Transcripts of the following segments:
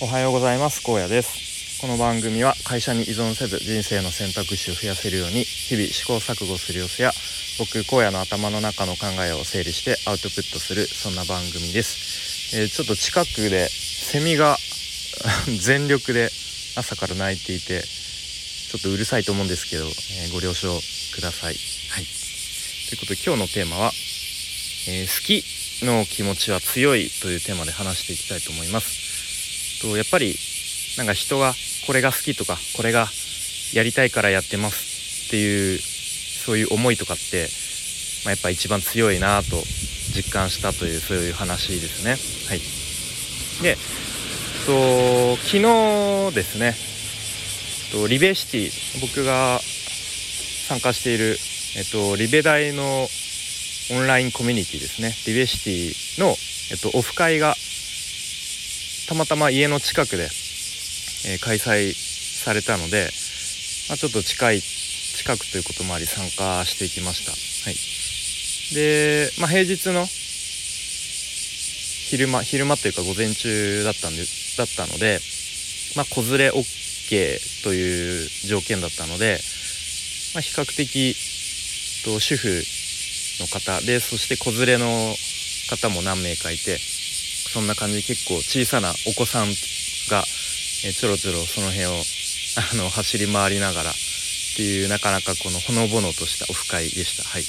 おはようございます。高野です。この番組は会社に依存せず人生の選択肢を増やせるように日々試行錯誤する様子や僕荒野の頭の中の考えを整理してアウトプットするそんな番組です、えー、ちょっと近くでセミが 全力で朝から鳴いていてちょっとうるさいと思うんですけど、えー、ご了承ください。はい。ということで今日のテーマは、えー、好きの気持ちは強いというテーマで話していきたいと思います。とやっぱりなんか人がこれが好きとかこれがやりたいからやってますっていうそういう思いとかって、まあ、やっぱ一番強いなと実感したというそういう話ですね。はい、でと昨日ですね。とリベシティ僕が参加している、えっと、リベ大のオンラインコミュニティですね。リベシティの、えっと、オフ会がたまたま家の近くで、えー、開催されたので、まあ、ちょっと近い近くということもあり参加していきました。はい、で、まあ、平日の昼間昼間というか午前中だったんでだったので、まあ、子連れ OK という条件だったので、まあ、比較的と主婦の方でそして子連れの方も何名かいてそんな感じで結構小さなお子さんが、えちょろちょろその辺をあの走り回りながらっていうなかなかこのほのぼのとしたオフ会でした。はい、う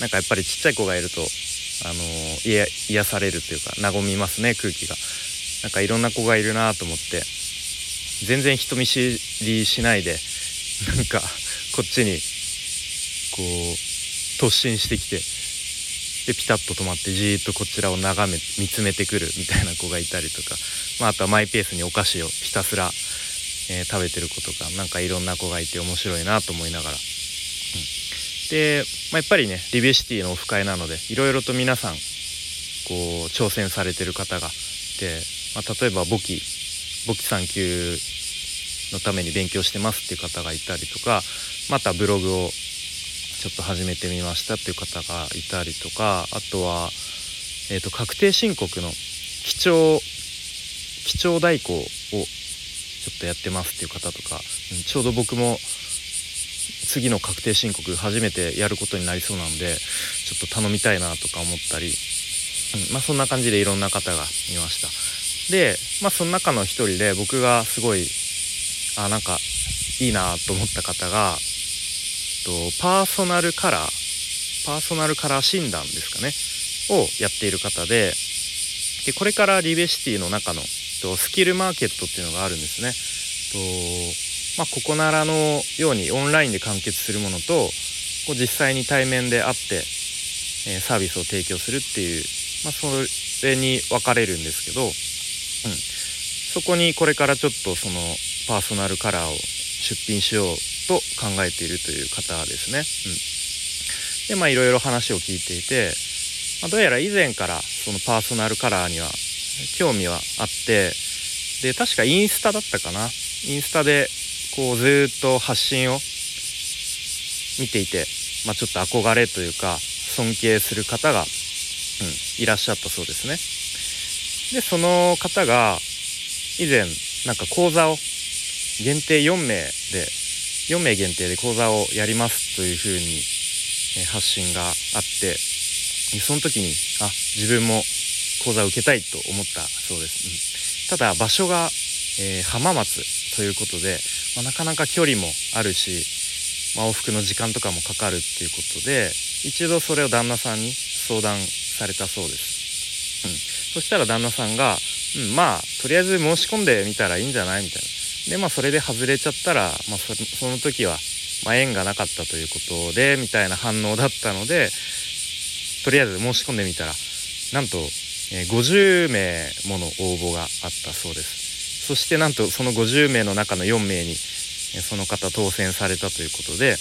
ん、なんかやっぱりちっちゃい子がいるとあの癒癒されるというか和みますね空気が。なんかいろんな子がいるなと思って全然人見知りしないでなんかこっちにこう突進してきてでピタッと止まってじーっとこちらを眺め見つめてくるみたいな子がいたりとか、まあ、あとはマイペースにお菓子をひたすら、えー、食べてる子とかなんかいろんな子がいて面白いなと思いながら、うん、で、まあ、やっぱりねリベシティのオフ会なのでいろいろと皆さんこう挑戦されてる方がいて、まあ、例えば簿記簿記3級のために勉強してますっていう方がいたりとかまたブログをちょっと始めてみましたっていう方がいたりとかあとは、えーと、確定申告の記帳記帳代行をちょっとやってますっていう方とか、うん、ちょうど僕も次の確定申告初めてやることになりそうなんでちょっと頼みたいなとか思ったり、うん、まあそんな感じでいろんな方がいました。でまあその中の一人で僕がすごいあなんかいいなと思った方がと、パーソナルカラー、パーソナルカラー診断ですかね、をやっている方で、で、これからリベシティの中のとスキルマーケットっていうのがあるんですね。とまあ、ここならのようにオンラインで完結するものと、こう実際に対面で会って、えー、サービスを提供するっていう、まあ、それに分かれるんですけど、うん、そこにこれからちょっとそのパーソナルカラーを出品しようと考えているという方ですね。うん、でまあいろいろ話を聞いていて、まあ、どうやら以前からそのパーソナルカラーには興味はあってで確かインスタだったかなインスタでこうずっと発信を見ていて、まあ、ちょっと憧れというか尊敬する方が、うん、いらっしゃったそうですね。でその方が以前なんか講座を限定4名で4名限定で講座をやりますというふうに発信があってその時にあ自分も講座を受けたいと思ったそうです、うん、ただ場所が、えー、浜松ということで、まあ、なかなか距離もあるし、まあ、往復の時間とかもかかるっていうことで一度それを旦那さんに相談されたそうです、うん、そしたら旦那さんが、うん、まあとりあえず申し込んでみたらいいんじゃない？みたいな。でまあそれで外れちゃったら、まあ、その時は、まあ、縁がなかったということでみたいな反応だったのでとりあえず申し込んでみたらなんと、え、50名もの応募があったそうです。そしてなんとその50名の中の4名にその方当選されたということで、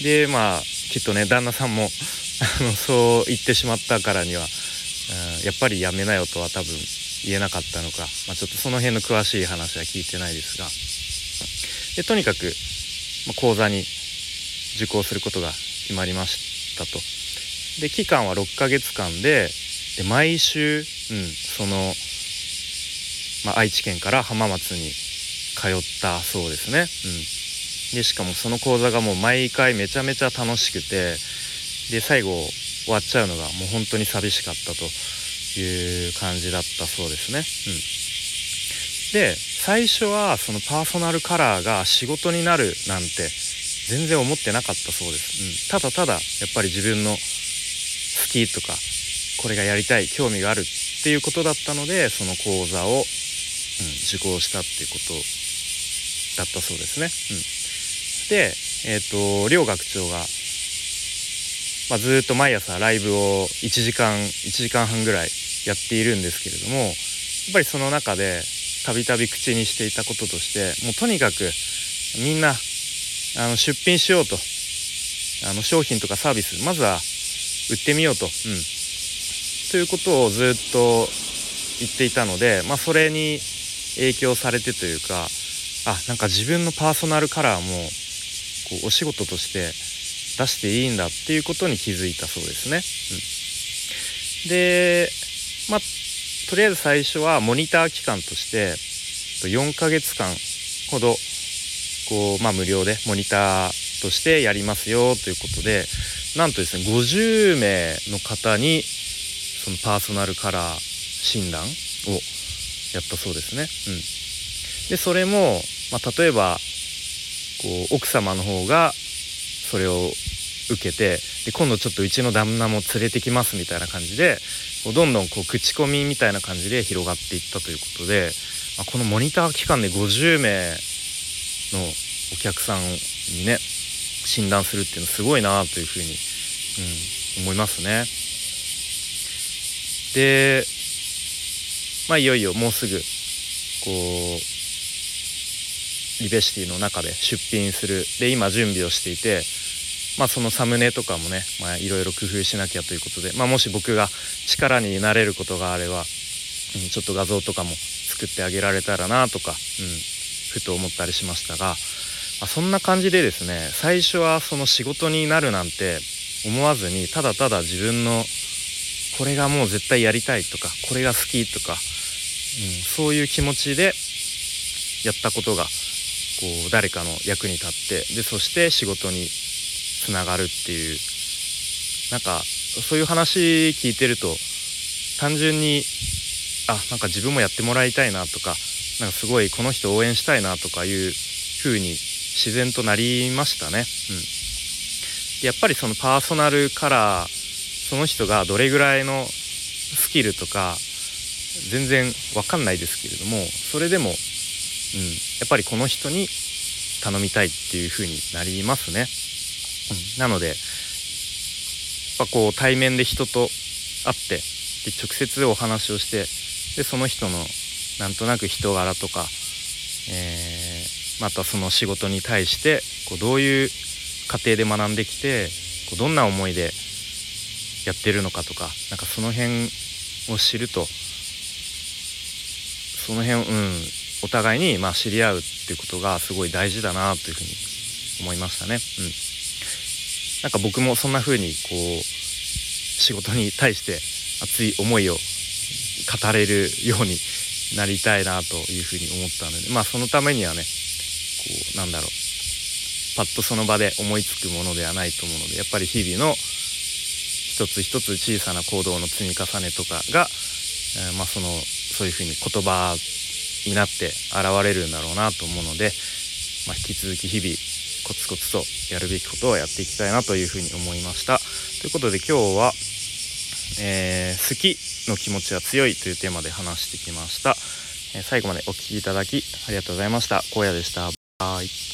うん、でまあきっとね旦那さんもそう言ってしまったからには、うん、やっぱりやめなよとは多分言えなかったのか、まあ、ちょっとその辺の詳しい話は聞いてないですが。でとにかく、まあ、講座に受講することが決まりましたと。で期間は6ヶ月間でで毎週うん、その、まあ、愛知県から浜松に通ったそうですね。うん、でしかもその講座がもう毎回めちゃめちゃ楽しくてで最後終わっちゃうのがもう本当に寂しかったと。いう感じだったそうですね。うん、で最初はそのパーソナルカラーが仕事になるなんて全然思ってなかったそうです、うん、ただただやっぱり自分の好きとかこれがやりたい興味があるっていうことだったのでその講座を、うん、受講したっていうことだったそうですね。うん、で、えーと、両学長が、まあ、ずっと毎朝ライブを1時間1時間半ぐらいやっているんですけれどもやっぱりその中でたびたび口にしていたこととしてもうとにかくみんなあの出品しようとあの商品とかサービスまずは売ってみようと、うん、ということをずっと言っていたので、まあ、それに影響されてというかあなんか自分のパーソナルカラーもこうお仕事として出していいんだっていうことに気づいたそうですね。うん、で、まあ、とりあえず最初はモニター期間として4ヶ月間ほどこう、まあ、無料でモニターとしてやりますよということでなんとですね50名の方にそのパーソナルカラー診断をやったそうですね。うん、でそれも、まあ、例えばこう奥様の方がそれを受けてで今度ちょっとうちの旦那も連れてきますみたいな感じでどんどんこう口コミみたいな感じで広がっていったということで、まあ、このモニター期間で50名のお客さんにね診断するっていうのすごいなというふうに、うん、思いますね。でまあいよいよもうすぐこうリベシティの中で出品するで今準備をしていてまあそのサムネとかもねいろいろ工夫しなきゃということで、まあ、もし僕が力になれることがあれば、うん、ちょっと画像とかも作ってあげられたらなとか、うん、ふと思ったりしましたが、まあ、そんな感じでですね最初はその仕事になるなんて思わずにただただ自分のこれがもう絶対やりたいとかこれが好きとか、うん、そういう気持ちでやったことがこう誰かの役に立ってでそして仕事につながるっていうなんかそういう話聞いてると単純にあなんか自分もやってもらいたいなとかなんかすごいこの人応援したいなとかいう風に自然となりましたね。うん、やっぱりそのパーソナルカラーその人がどれぐらいのスキルとか全然わかんないですけれどもそれでも、うん、やっぱりこの人に頼みたいっていう風になりますね。なのでやっぱこう対面で人と会ってで直接お話をしてでその人のなんとなく人柄とか、えー、またその仕事に対してこうどういう過程で学んできてこうどんな思いでやってるのかとかなんかその辺を知るとその辺、うん、お互いにまあ知り合うっていうことがすごい大事だなというふうに思いましたね。うん、なんか僕もそんな風にこう仕事に対して熱い思いを語れるようになりたいなというふうに思ったのでまあそのためにはねこうなんだろう。パッとその場で思いつくものではないと思うのでやっぱり日々の一つ一つ小さな行動の積み重ねとかが、えー、まあそのそういうふうに言葉になって現れるんだろうなと思うので、まあ、引き続き日々コツコツとやるべきことをやっていきたいなというふうに思いました。ということで今日は、えー、好きの気持ちは強いというテーマで話してきました。え最後までお聴きいただきありがとうございました。荒野でした。バイ。